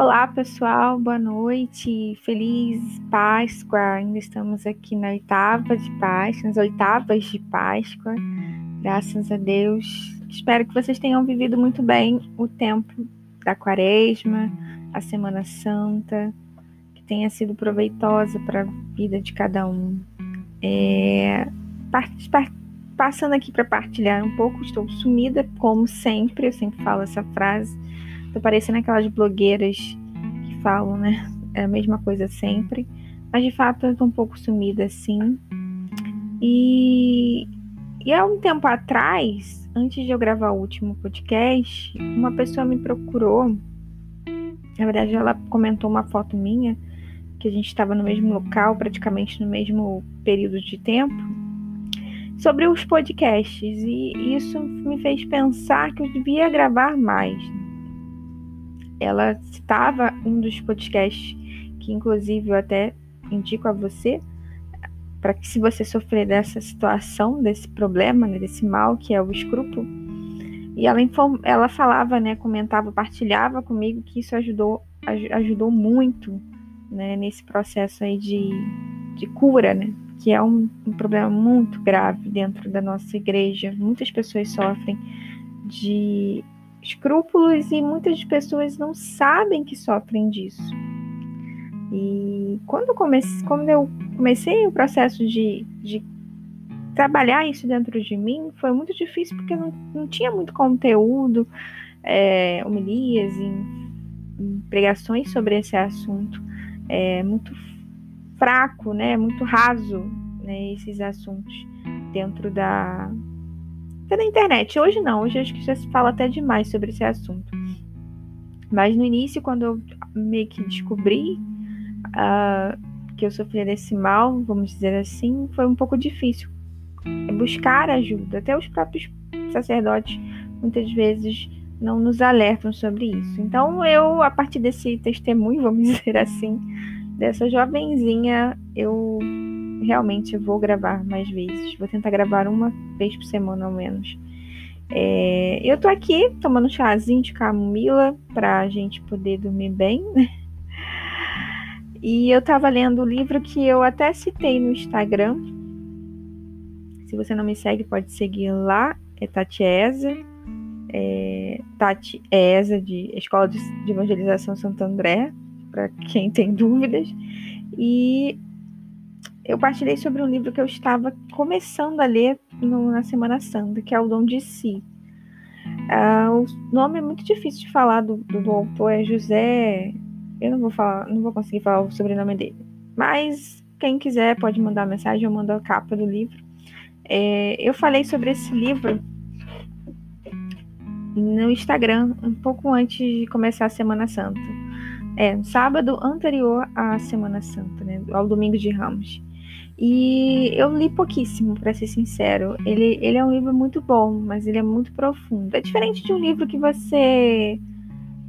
Olá, pessoal, boa noite, feliz Páscoa. Ainda estamos aqui na oitava de Páscoa, nas oitavas de Páscoa, graças a Deus. Espero que vocês tenham vivido muito bem o tempo da Quaresma, a Semana Santa, que tenha sido proveitosa para a vida de cada um. É, passando aqui para partilhar um pouco, estou sumida, como sempre, eu sempre falo essa frase Tô parecendo aquelas blogueiras falam, né? É a mesma coisa sempre. Mas de fato eu tô um pouco sumida assim. E, e há um tempo atrás, antes de eu gravar o último podcast, uma pessoa me procurou. Na verdade, ela comentou uma foto minha, que a gente estava no mesmo local, praticamente no mesmo período de tempo, sobre os podcasts. E isso me fez pensar que eu devia gravar mais ela citava um dos podcasts que, inclusive, eu até indico a você, para que, se você sofrer dessa situação, desse problema, né, desse mal que é o escrúpulo, e ela, ela falava, né, comentava, partilhava comigo que isso ajudou, ajudou muito né, nesse processo aí de, de cura, né, que é um, um problema muito grave dentro da nossa igreja. Muitas pessoas sofrem de escrúpulos e muitas pessoas não sabem que sofrem disso. E quando eu comecei, quando eu comecei o processo de, de trabalhar isso dentro de mim, foi muito difícil porque não, não tinha muito conteúdo, é, homilias pregações sobre esse assunto. É muito fraco, né? Muito raso, né? Esses assuntos dentro da, na internet. Hoje não, hoje acho que já se fala até demais sobre esse assunto. Mas no início, quando eu meio que descobri uh, que eu sofria desse mal, vamos dizer assim, foi um pouco difícil buscar ajuda. Até os próprios sacerdotes muitas vezes não nos alertam sobre isso. Então eu, a partir desse testemunho, vamos dizer assim, dessa jovenzinha, eu realmente vou gravar mais vezes. Vou tentar gravar uma vez por semana ao menos. É, eu tô aqui tomando um chazinho de camomila pra gente poder dormir bem. E eu tava lendo o livro que eu até citei no Instagram. Se você não me segue, pode seguir lá. É Tati Eza. É, Tati Eza, de Escola de Evangelização Santo André, para quem tem dúvidas. E eu partilhei sobre um livro que eu estava começando a ler no, na Semana Santa, que é O Dom de Si. Uh, o nome é muito difícil de falar do, do, do, autor, é José. Eu não vou falar, não vou conseguir falar o sobrenome dele. Mas quem quiser pode mandar mensagem, eu mando a capa do livro. É, eu falei sobre esse livro no Instagram um pouco antes de começar a Semana Santa. É, sábado anterior à Semana Santa, né, ao domingo de Ramos. E eu li pouquíssimo, para ser sincero. Ele, ele é um livro muito bom, mas ele é muito profundo. É diferente de um livro que você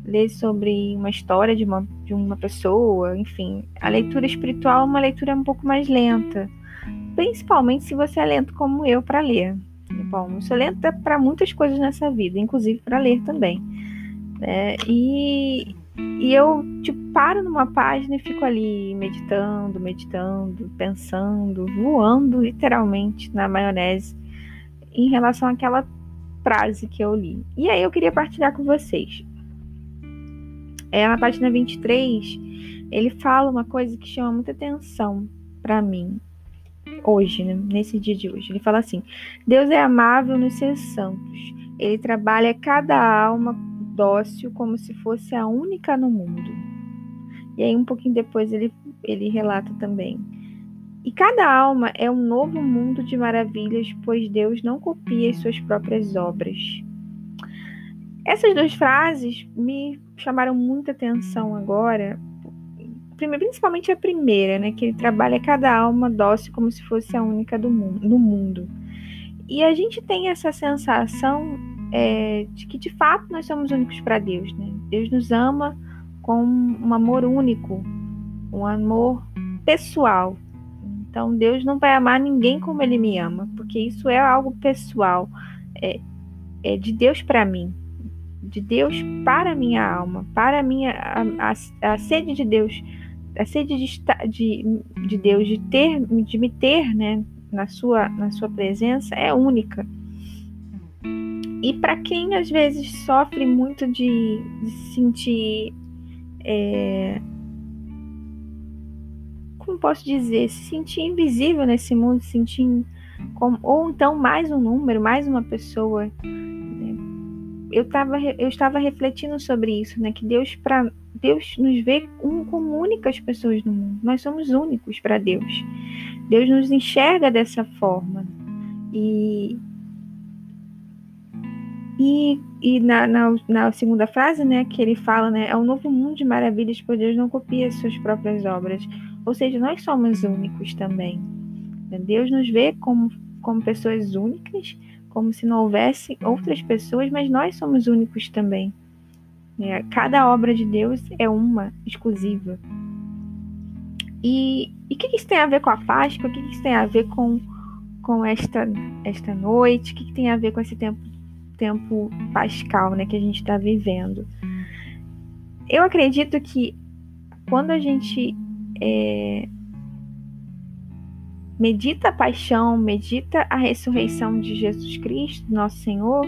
lê sobre uma história de uma, de uma pessoa, enfim. A leitura espiritual é uma leitura um pouco mais lenta, principalmente se você é lento como eu para ler. Bom, eu sou lenta para muitas coisas nessa vida, inclusive para ler também. É, e e eu, tipo, paro numa página e fico ali meditando, meditando, pensando, voando literalmente na maionese em relação àquela frase que eu li. E aí eu queria partilhar com vocês. É, na página 23, ele fala uma coisa que chama muita atenção para mim hoje, né? nesse dia de hoje. Ele fala assim: Deus é amável nos seus santos. Ele trabalha cada alma dócil como se fosse a única no mundo. E aí, um pouquinho depois, ele, ele relata também. E cada alma é um novo mundo de maravilhas, pois Deus não copia as suas próprias obras. Essas duas frases me chamaram muita atenção agora, principalmente a primeira, né, que ele trabalha cada alma dócil como se fosse a única do mundo, no mundo. E a gente tem essa sensação é, de que de fato nós somos únicos para Deus. Né? Deus nos ama com um amor único, um amor pessoal. Então Deus não vai amar ninguém como Ele me ama, porque isso é algo pessoal, é, é de Deus para mim. de Deus para minha alma, para minha a, a, a sede de Deus, a sede de, de, de Deus de ter, de me ter, né, na sua na sua presença é única. E para quem às vezes sofre muito de, de se sentir é, como posso dizer, se sentir invisível nesse mundo, se sentir como, ou então mais um número, mais uma pessoa. Né? Eu, tava, eu estava refletindo sobre isso, né? Que Deus para Deus nos vê um, como únicas pessoas no mundo. Nós somos únicos para Deus. Deus nos enxerga dessa forma. E, e, e na, na, na, segunda frase, né, que ele fala, né, é um novo mundo de maravilhas, pois Deus não copia as suas próprias obras. Ou seja, nós somos únicos também. Deus nos vê como, como pessoas únicas, como se não houvesse outras pessoas, mas nós somos únicos também. É, cada obra de Deus é uma exclusiva. E o que isso tem a ver com a Páscoa? O que isso tem a ver com, com esta, esta noite? O que, que tem a ver com esse tempo, tempo pascal né, que a gente está vivendo? Eu acredito que quando a gente é, medita a paixão, medita a ressurreição de Jesus Cristo, nosso Senhor,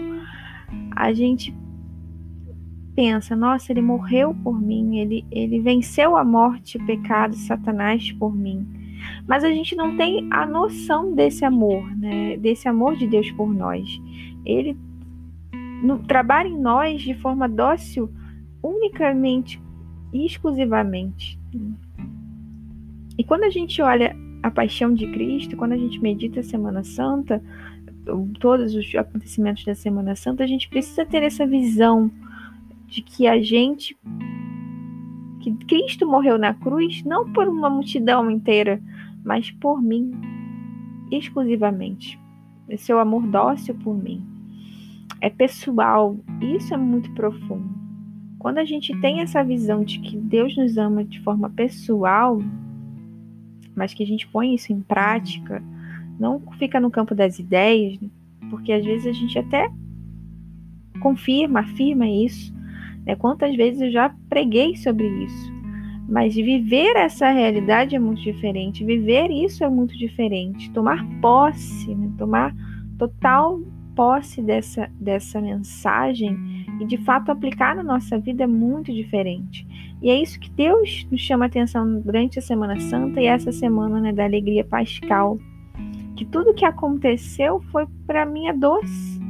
a gente pensa, nossa, ele morreu por mim, ele, ele venceu a morte, o pecado, Satanás por mim. Mas a gente não tem a noção desse amor, né? Desse amor de Deus por nós. Ele no, trabalha em nós de forma dócil, unicamente e exclusivamente. E quando a gente olha a paixão de Cristo, quando a gente medita a Semana Santa, todos os acontecimentos da Semana Santa, a gente precisa ter essa visão de que a gente que Cristo morreu na cruz não por uma multidão inteira, mas por mim exclusivamente. É seu amor dócil por mim. É pessoal, isso é muito profundo. Quando a gente tem essa visão de que Deus nos ama de forma pessoal, mas que a gente põe isso em prática, não fica no campo das ideias, porque às vezes a gente até confirma, afirma isso. Né? Quantas vezes eu já preguei sobre isso. Mas viver essa realidade é muito diferente. Viver isso é muito diferente. Tomar posse, né? tomar total posse dessa, dessa mensagem e de fato aplicar na nossa vida é muito diferente. E é isso que Deus nos chama a atenção durante a Semana Santa e essa semana né, da alegria pascal. Que tudo que aconteceu foi para minha doce,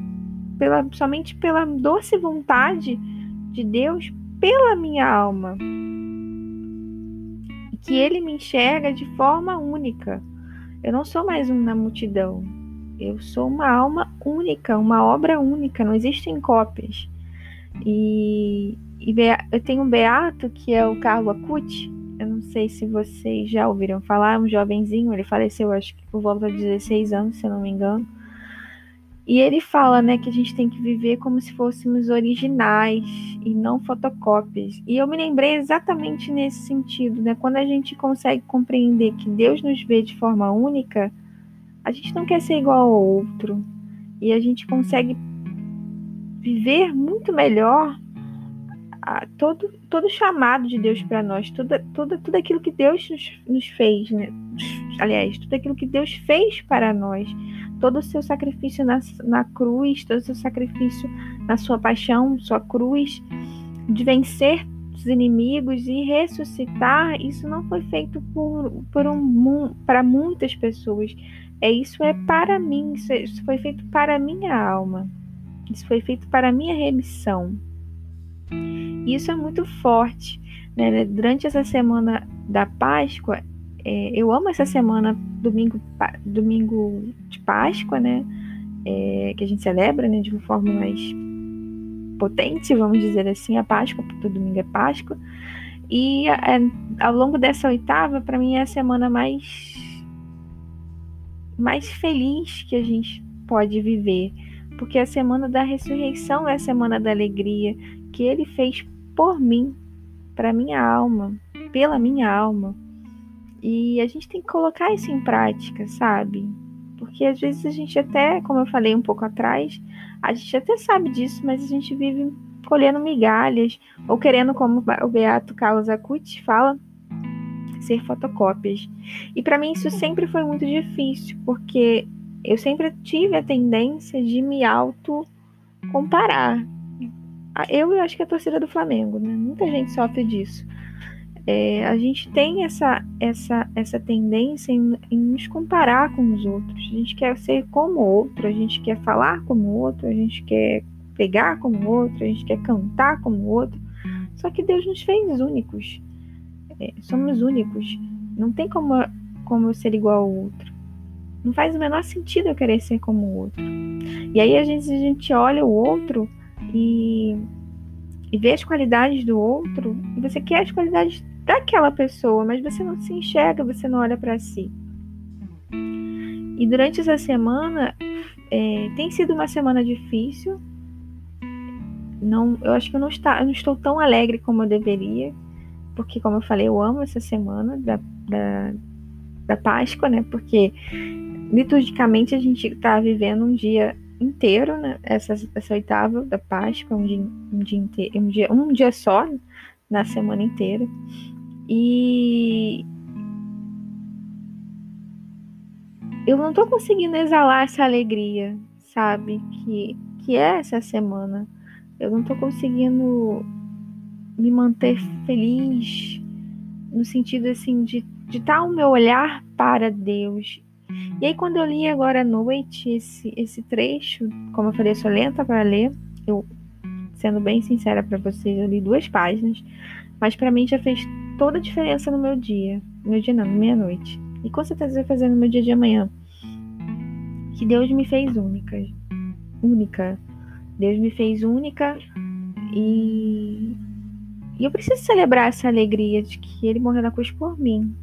pela, somente pela doce vontade de Deus pela minha alma. Que Ele me enxerga de forma única. Eu não sou mais um na multidão. Eu sou uma alma única, uma obra única, não existem cópias. E, e eu tenho um beato que é o Carlo Acuti. Eu não sei se vocês já ouviram falar, é um jovenzinho, ele faleceu acho que por volta de 16 anos, se eu não me engano. E ele fala, né, que a gente tem que viver como se fôssemos originais e não fotocópias. E eu me lembrei exatamente nesse sentido, né? Quando a gente consegue compreender que Deus nos vê de forma única, a gente não quer ser igual ao outro. E a gente consegue viver muito melhor todo todo chamado de Deus para nós, tudo, tudo, tudo aquilo que Deus nos, nos fez, né? aliás, tudo aquilo que Deus fez para nós, todo o seu sacrifício na, na cruz, todo o seu sacrifício na sua paixão, sua cruz, de vencer os inimigos e ressuscitar, isso não foi feito por, por um, para muitas pessoas. É isso é para mim, isso, é, isso foi feito para minha alma. Isso foi feito para minha remissão. E isso é muito forte. Né? Durante essa semana da Páscoa, é, eu amo essa semana, domingo, domingo de Páscoa, né? É, que a gente celebra né, de uma forma mais potente, vamos dizer assim, a Páscoa, porque domingo é Páscoa. E é, ao longo dessa oitava, para mim é a semana mais mais feliz que a gente pode viver, porque a semana da ressurreição é a semana da alegria que ele fez por mim, para minha alma, pela minha alma. E a gente tem que colocar isso em prática, sabe? Porque às vezes a gente até, como eu falei um pouco atrás, a gente até sabe disso, mas a gente vive colhendo migalhas ou querendo, como o Beato Carlos Acuti fala, ser fotocópias. E para mim isso sempre foi muito difícil, porque eu sempre tive a tendência de me auto comparar. Eu acho que a torcida do Flamengo, né? Muita gente sofre disso. É, a gente tem essa, essa, essa tendência em, em, nos comparar com os outros. A gente quer ser como o outro, a gente quer falar como outro, a gente quer pegar como outro, a gente quer cantar como o outro. Só que Deus nos fez únicos. É, somos únicos. Não tem como, como eu ser igual ao outro. Não faz o menor sentido eu querer ser como o outro. E aí, às vezes, a gente olha o outro e, e vê as qualidades do outro, e você quer as qualidades daquela pessoa, mas você não se enxerga, você não olha para si. E durante essa semana, é, tem sido uma semana difícil. Não, eu acho que eu não, está, eu não estou tão alegre como eu deveria porque, como eu falei, eu amo essa semana da, da, da Páscoa, né? Porque liturgicamente a gente está vivendo um dia inteiro, né? Essa, essa oitava da Páscoa, um dia, um dia, inteiro, um dia, um dia só na semana inteira. E eu não tô conseguindo exalar essa alegria, sabe? Que, que é essa semana. Eu não tô conseguindo me manter feliz, no sentido assim de de estar o meu olhar para Deus. E aí quando eu li agora à noite esse esse trecho, como eu falei, eu sou lenta para ler, eu sendo bem sincera para vocês, eu li duas páginas, mas para mim já fez toda a diferença no meu dia, meu dia não, meia-noite. E com certeza vai fazer no meu dia de amanhã. Que Deus me fez única, única. Deus me fez única e e eu preciso celebrar essa alegria de que ele morreu na cruz por mim.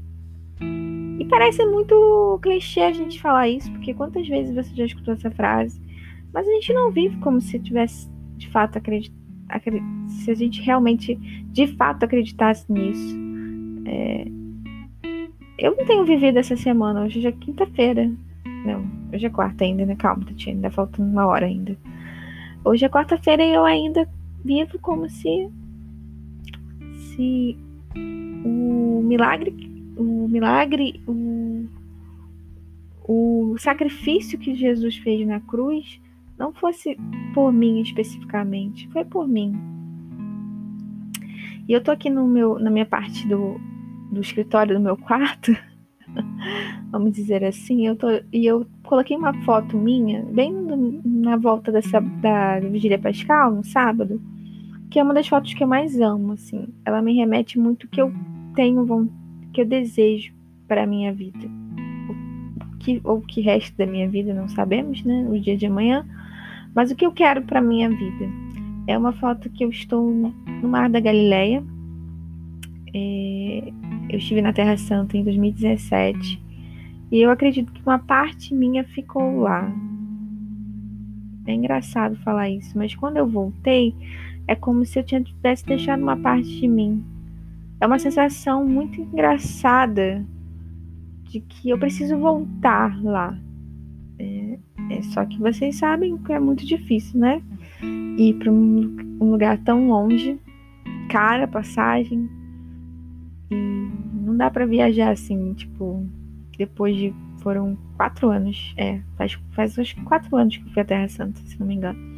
E parece muito clichê a gente falar isso, porque quantas vezes você já escutou essa frase? Mas a gente não vive como se tivesse de fato acreditado. Se a gente realmente de fato acreditasse nisso. É... Eu não tenho vivido essa semana, hoje é quinta-feira. Não, hoje é quarta ainda, né? Calma, Tatiana, ainda falta uma hora ainda. Hoje é quarta-feira e eu ainda vivo como se se o milagre, o milagre, o, o sacrifício que Jesus fez na cruz não fosse por mim especificamente, foi por mim. E eu tô aqui no meu, na minha parte do, do escritório do meu quarto, vamos dizer assim, eu tô, e eu coloquei uma foto minha, bem na volta dessa, da Vigília Pascal, no sábado, que é uma das fotos que eu mais amo, assim. Ela me remete muito que eu tenho, que eu desejo para minha vida. O que, ou o que resta da minha vida, não sabemos, né? O dia de amanhã. Mas o que eu quero para minha vida? É uma foto que eu estou no Mar da Galileia. É, eu estive na Terra Santa em 2017 e eu acredito que uma parte minha ficou lá. É engraçado falar isso, mas quando eu voltei, é como se eu tivesse deixado uma parte de mim. É uma sensação muito engraçada de que eu preciso voltar lá. É, é só que vocês sabem que é muito difícil, né? Ir para um, um lugar tão longe, cara, passagem. E não dá para viajar assim, tipo, depois de. Foram quatro anos. É, faz, faz que quatro anos que eu fui à Terra Santa, se não me engano.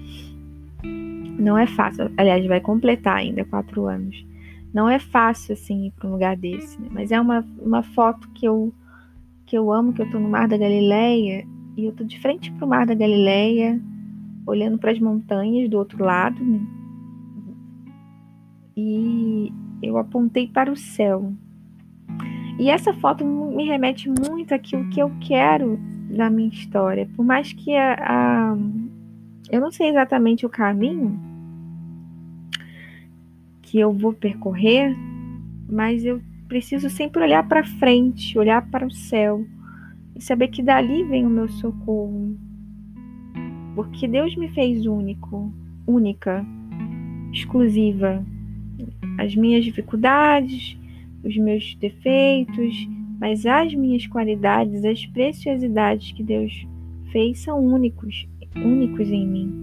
Não é fácil, aliás, vai completar ainda quatro anos. Não é fácil, assim, ir para um lugar desse, né? Mas é uma, uma foto que eu, que eu amo, que eu tô no Mar da Galileia, e eu tô de frente para o Mar da Galileia, olhando para as montanhas do outro lado, né? E eu apontei para o céu. E essa foto me remete muito àquilo que eu quero da minha história. Por mais que a, a eu não sei exatamente o caminho que eu vou percorrer, mas eu preciso sempre olhar para frente, olhar para o céu e saber que dali vem o meu socorro. Porque Deus me fez único, única, exclusiva. As minhas dificuldades, os meus defeitos, mas as minhas qualidades, as preciosidades que Deus fez são únicos únicos em mim.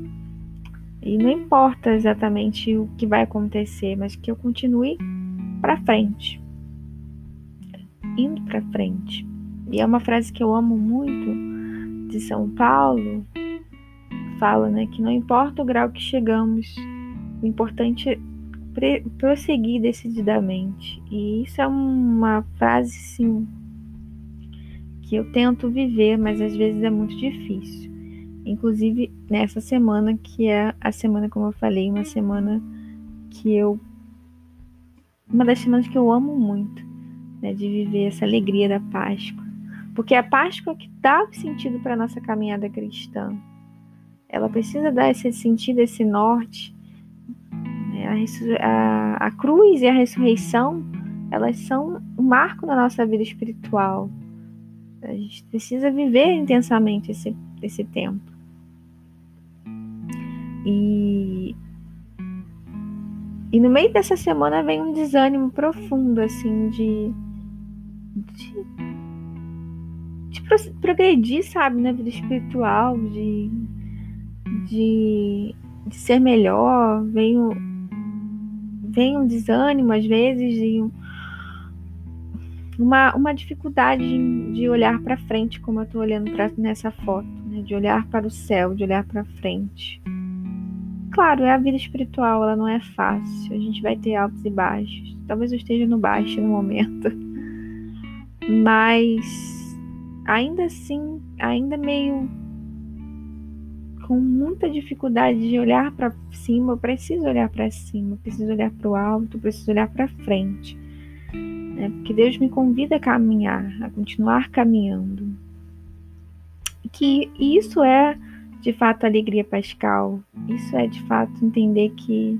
E não importa exatamente o que vai acontecer, mas que eu continue para frente. Indo para frente. E é uma frase que eu amo muito de São Paulo. Fala, né, que não importa o grau que chegamos, o importante é prosseguir decididamente. E isso é uma frase, sim, que eu tento viver, mas às vezes é muito difícil. Inclusive nessa semana, que é a semana, como eu falei, uma semana que eu. Uma das semanas que eu amo muito, né, de viver essa alegria da Páscoa. Porque é a Páscoa que dá o sentido para a nossa caminhada cristã. Ela precisa dar esse sentido, esse norte a, a, a cruz e a ressurreição, elas são um marco na nossa vida espiritual. A gente precisa viver intensamente esse, esse tempo. E, e no meio dessa semana vem um desânimo profundo, assim, de, de, de progredir, sabe, na vida espiritual, de, de, de ser melhor. Vem o, vem um desânimo às vezes e uma, uma dificuldade de, de olhar para frente, como eu estou olhando pra, nessa foto, né? de olhar para o céu, de olhar para frente. Claro, é a vida espiritual, ela não é fácil. A gente vai ter altos e baixos. Talvez eu esteja no baixo no momento. Mas ainda assim, ainda meio com muita dificuldade de olhar para cima, eu preciso olhar para cima, eu preciso olhar para o alto, eu preciso olhar para frente. Né? Porque Deus me convida a caminhar, a continuar caminhando. Que isso é de fato alegria pascal. Isso é de fato entender que,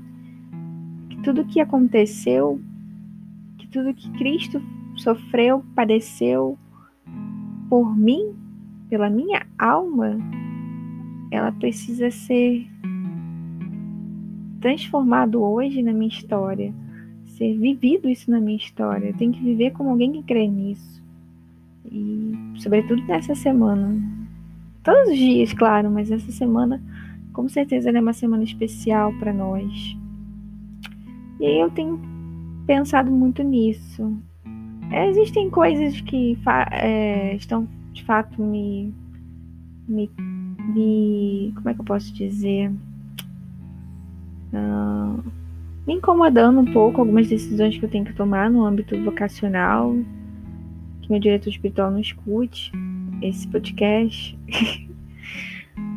que tudo que aconteceu, que tudo que Cristo sofreu, padeceu por mim, pela minha alma, ela precisa ser transformado hoje na minha história, ser vivido isso na minha história. Eu tenho que viver como alguém que crê nisso. E sobretudo nessa semana. Todos os dias, claro, mas essa semana com certeza é uma semana especial para nós. E aí eu tenho pensado muito nisso. É, existem coisas que é, estão de fato me, me me. Como é que eu posso dizer? Uh, me incomodando um pouco algumas decisões que eu tenho que tomar no âmbito vocacional, que meu diretor espiritual não escute esse podcast.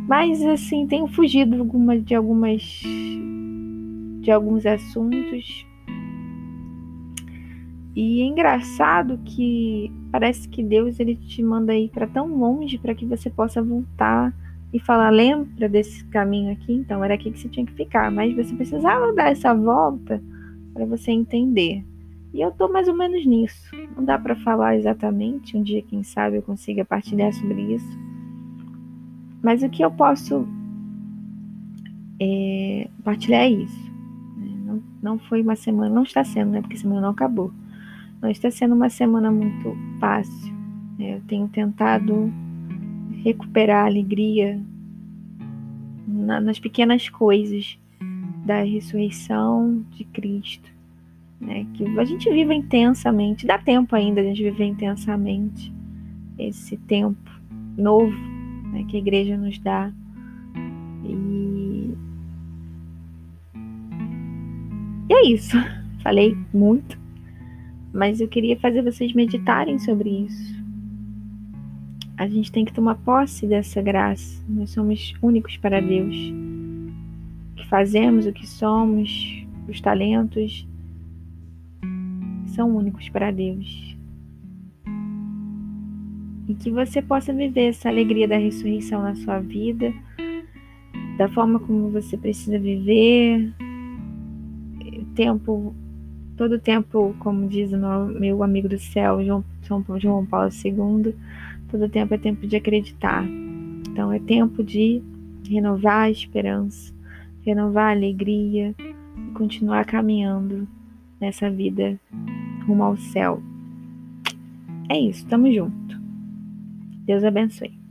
Mas assim, tenho fugido alguma, de algumas de alguns assuntos. E é engraçado que parece que Deus ele te manda ir para tão longe para que você possa voltar e falar: lembra desse caminho aqui? Então, era aqui que você tinha que ficar. Mas você precisava dar essa volta para você entender. E eu tô mais ou menos nisso. Não dá para falar exatamente. Um dia, quem sabe, eu consiga partilhar sobre isso. Mas o que eu posso é, partilhar é isso. Né? Não, não foi uma semana, não está sendo, né? Porque semana não acabou. Não está sendo uma semana muito fácil. Né? Eu tenho tentado recuperar a alegria na, nas pequenas coisas da ressurreição de Cristo. Né? Que a gente viva intensamente, dá tempo ainda de a gente viver intensamente esse tempo novo né, que a igreja nos dá. E... e é isso. Falei muito, mas eu queria fazer vocês meditarem sobre isso a gente tem que tomar posse dessa graça. Nós somos únicos para Deus. Que fazemos, o que somos, os talentos são únicos para Deus. E que você possa viver essa alegria da ressurreição na sua vida, da forma como você precisa viver, tempo, todo tempo, como diz o meu amigo do céu, João, João Paulo II, Todo tempo é tempo de acreditar. Então é tempo de renovar a esperança, renovar a alegria e continuar caminhando nessa vida rumo ao céu. É isso, tamo junto. Deus abençoe.